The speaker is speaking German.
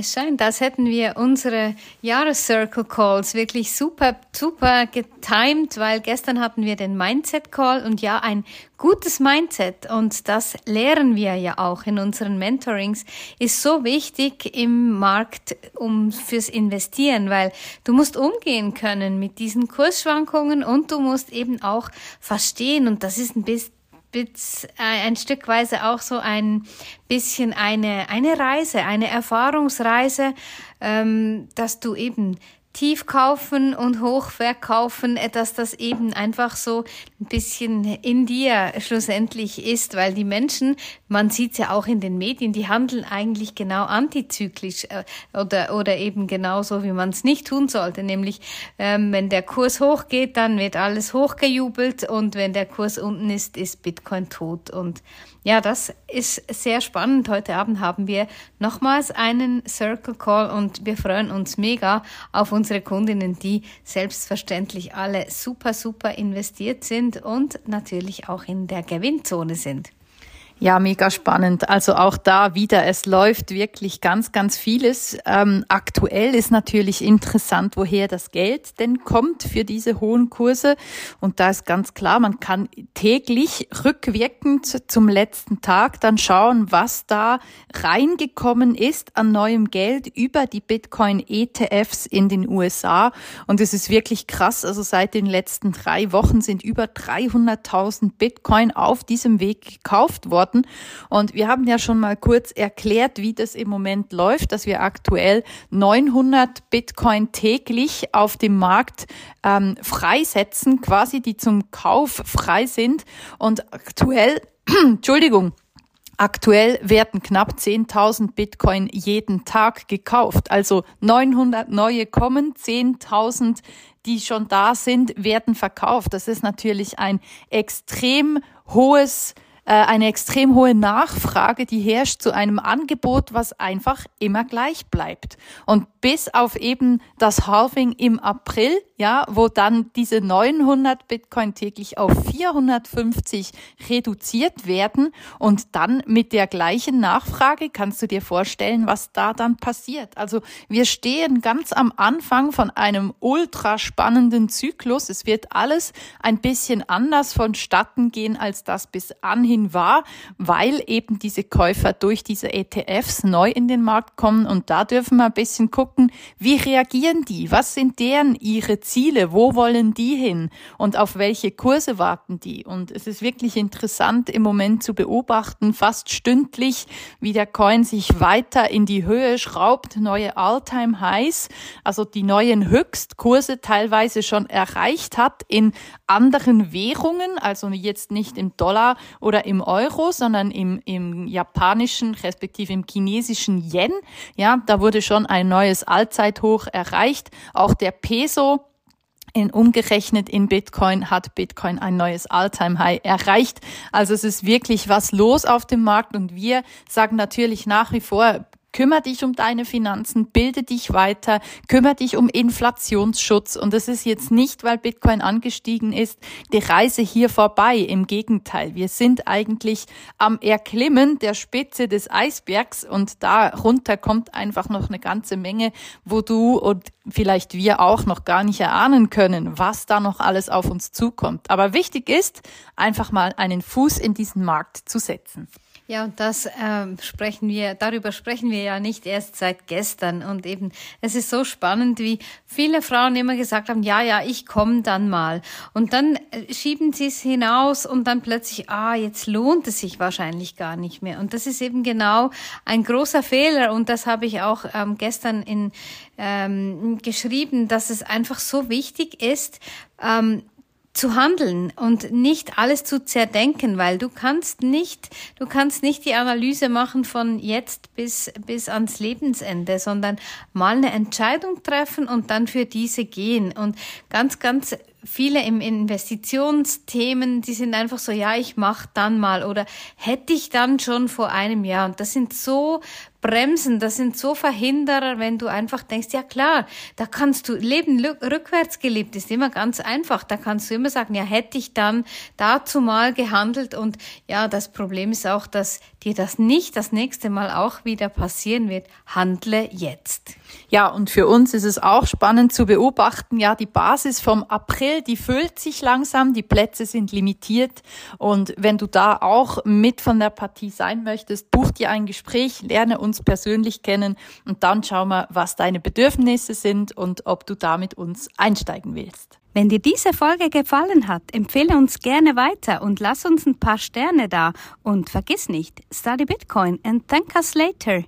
Es scheint, als hätten wir unsere Jahrescircle Calls wirklich super, super getimed, weil gestern hatten wir den Mindset Call und ja, ein gutes Mindset. Und das lehren wir ja auch in unseren Mentorings, ist so wichtig im Markt um fürs Investieren, weil du musst umgehen können mit diesen Kursschwankungen und du musst eben auch verstehen und das ist ein bisschen ein Stückweise auch so ein bisschen eine, eine Reise, eine Erfahrungsreise, ähm, dass du eben tief kaufen und hoch verkaufen, dass das eben einfach so ein bisschen in dir schlussendlich ist, weil die Menschen, man sieht es ja auch in den Medien, die handeln eigentlich genau antizyklisch äh, oder, oder eben genauso, wie man es nicht tun sollte, nämlich ähm, wenn der Kurs hochgeht, dann wird alles hochgejubelt und wenn der Kurs unten ist, ist Bitcoin tot und ja, das ist sehr spannend. Heute Abend haben wir nochmals einen Circle Call und wir freuen uns mega auf unsere Kundinnen, die selbstverständlich alle super, super investiert sind und natürlich auch in der Gewinnzone sind. Ja, mega spannend. Also auch da wieder, es läuft wirklich ganz, ganz vieles. Ähm, aktuell ist natürlich interessant, woher das Geld denn kommt für diese hohen Kurse. Und da ist ganz klar, man kann täglich rückwirkend zum letzten Tag dann schauen, was da reingekommen ist an neuem Geld über die Bitcoin-ETFs in den USA. Und es ist wirklich krass. Also seit den letzten drei Wochen sind über 300.000 Bitcoin auf diesem Weg gekauft worden worden. Und wir haben ja schon mal kurz erklärt, wie das im Moment läuft, dass wir aktuell 900 Bitcoin täglich auf dem Markt ähm, freisetzen, quasi die zum Kauf frei sind. Und aktuell, Entschuldigung, Aktuell werden knapp 10.000 Bitcoin jeden Tag gekauft. Also 900 neue kommen, 10.000, die schon da sind, werden verkauft. Das ist natürlich ein extrem hohes eine extrem hohe Nachfrage, die herrscht zu einem Angebot, was einfach immer gleich bleibt. Und bis auf eben das Halving im April, ja, wo dann diese 900 Bitcoin täglich auf 450 reduziert werden und dann mit der gleichen Nachfrage kannst du dir vorstellen, was da dann passiert. Also wir stehen ganz am Anfang von einem ultra spannenden Zyklus. Es wird alles ein bisschen anders vonstatten gehen, als das bis anhin war, weil eben diese Käufer durch diese ETFs neu in den Markt kommen und da dürfen wir ein bisschen gucken, gucken, wie reagieren die? Was sind deren ihre Ziele? Wo wollen die hin? Und auf welche Kurse warten die? Und es ist wirklich interessant im Moment zu beobachten, fast stündlich, wie der Coin sich weiter in die Höhe schraubt, neue All-Time Highs, also die neuen Höchstkurse teilweise schon erreicht hat in anderen Währungen, also jetzt nicht im Dollar oder im Euro, sondern im, im japanischen respektive im chinesischen Yen. Ja, da wurde schon ein neues Allzeithoch erreicht. Auch der Peso in umgerechnet in Bitcoin hat Bitcoin ein neues All-Time-High erreicht. Also es ist wirklich was los auf dem Markt und wir sagen natürlich nach wie vor, Kümmer dich um deine Finanzen, bilde dich weiter, kümmer dich um Inflationsschutz. Und es ist jetzt nicht, weil Bitcoin angestiegen ist, die Reise hier vorbei. Im Gegenteil, wir sind eigentlich am Erklimmen der Spitze des Eisbergs und darunter kommt einfach noch eine ganze Menge, wo du und vielleicht wir auch noch gar nicht erahnen können, was da noch alles auf uns zukommt. Aber wichtig ist, einfach mal einen Fuß in diesen Markt zu setzen. Ja, und das ähm, sprechen wir, darüber sprechen wir ja nicht erst seit gestern. Und eben, es ist so spannend, wie viele Frauen immer gesagt haben, ja, ja, ich komme dann mal. Und dann äh, schieben sie es hinaus und dann plötzlich, ah, jetzt lohnt es sich wahrscheinlich gar nicht mehr. Und das ist eben genau ein großer Fehler. Und das habe ich auch ähm, gestern in ähm, geschrieben, dass es einfach so wichtig ist, ähm, zu handeln und nicht alles zu zerdenken, weil du kannst nicht, du kannst nicht die Analyse machen von jetzt bis, bis ans Lebensende, sondern mal eine Entscheidung treffen und dann für diese gehen. Und ganz, ganz viele im Investitionsthemen, die sind einfach so, ja, ich mach dann mal oder hätte ich dann schon vor einem Jahr. Und das sind so Bremsen, das sind so Verhinderer, wenn du einfach denkst, ja klar, da kannst du, Leben rückwärts gelebt ist immer ganz einfach. Da kannst du immer sagen, ja, hätte ich dann dazu mal gehandelt und ja, das Problem ist auch, dass dir das nicht das nächste Mal auch wieder passieren wird. Handle jetzt. Ja, und für uns ist es auch spannend zu beobachten, ja, die Basis vom April, die füllt sich langsam, die Plätze sind limitiert und wenn du da auch mit von der Partie sein möchtest, buch dir ein Gespräch, lerne uns persönlich kennen und dann schau mal, was deine Bedürfnisse sind und ob du da mit uns einsteigen willst. Wenn dir diese Folge gefallen hat, empfehle uns gerne weiter und lass uns ein paar Sterne da. Und vergiss nicht, study Bitcoin and thank us later.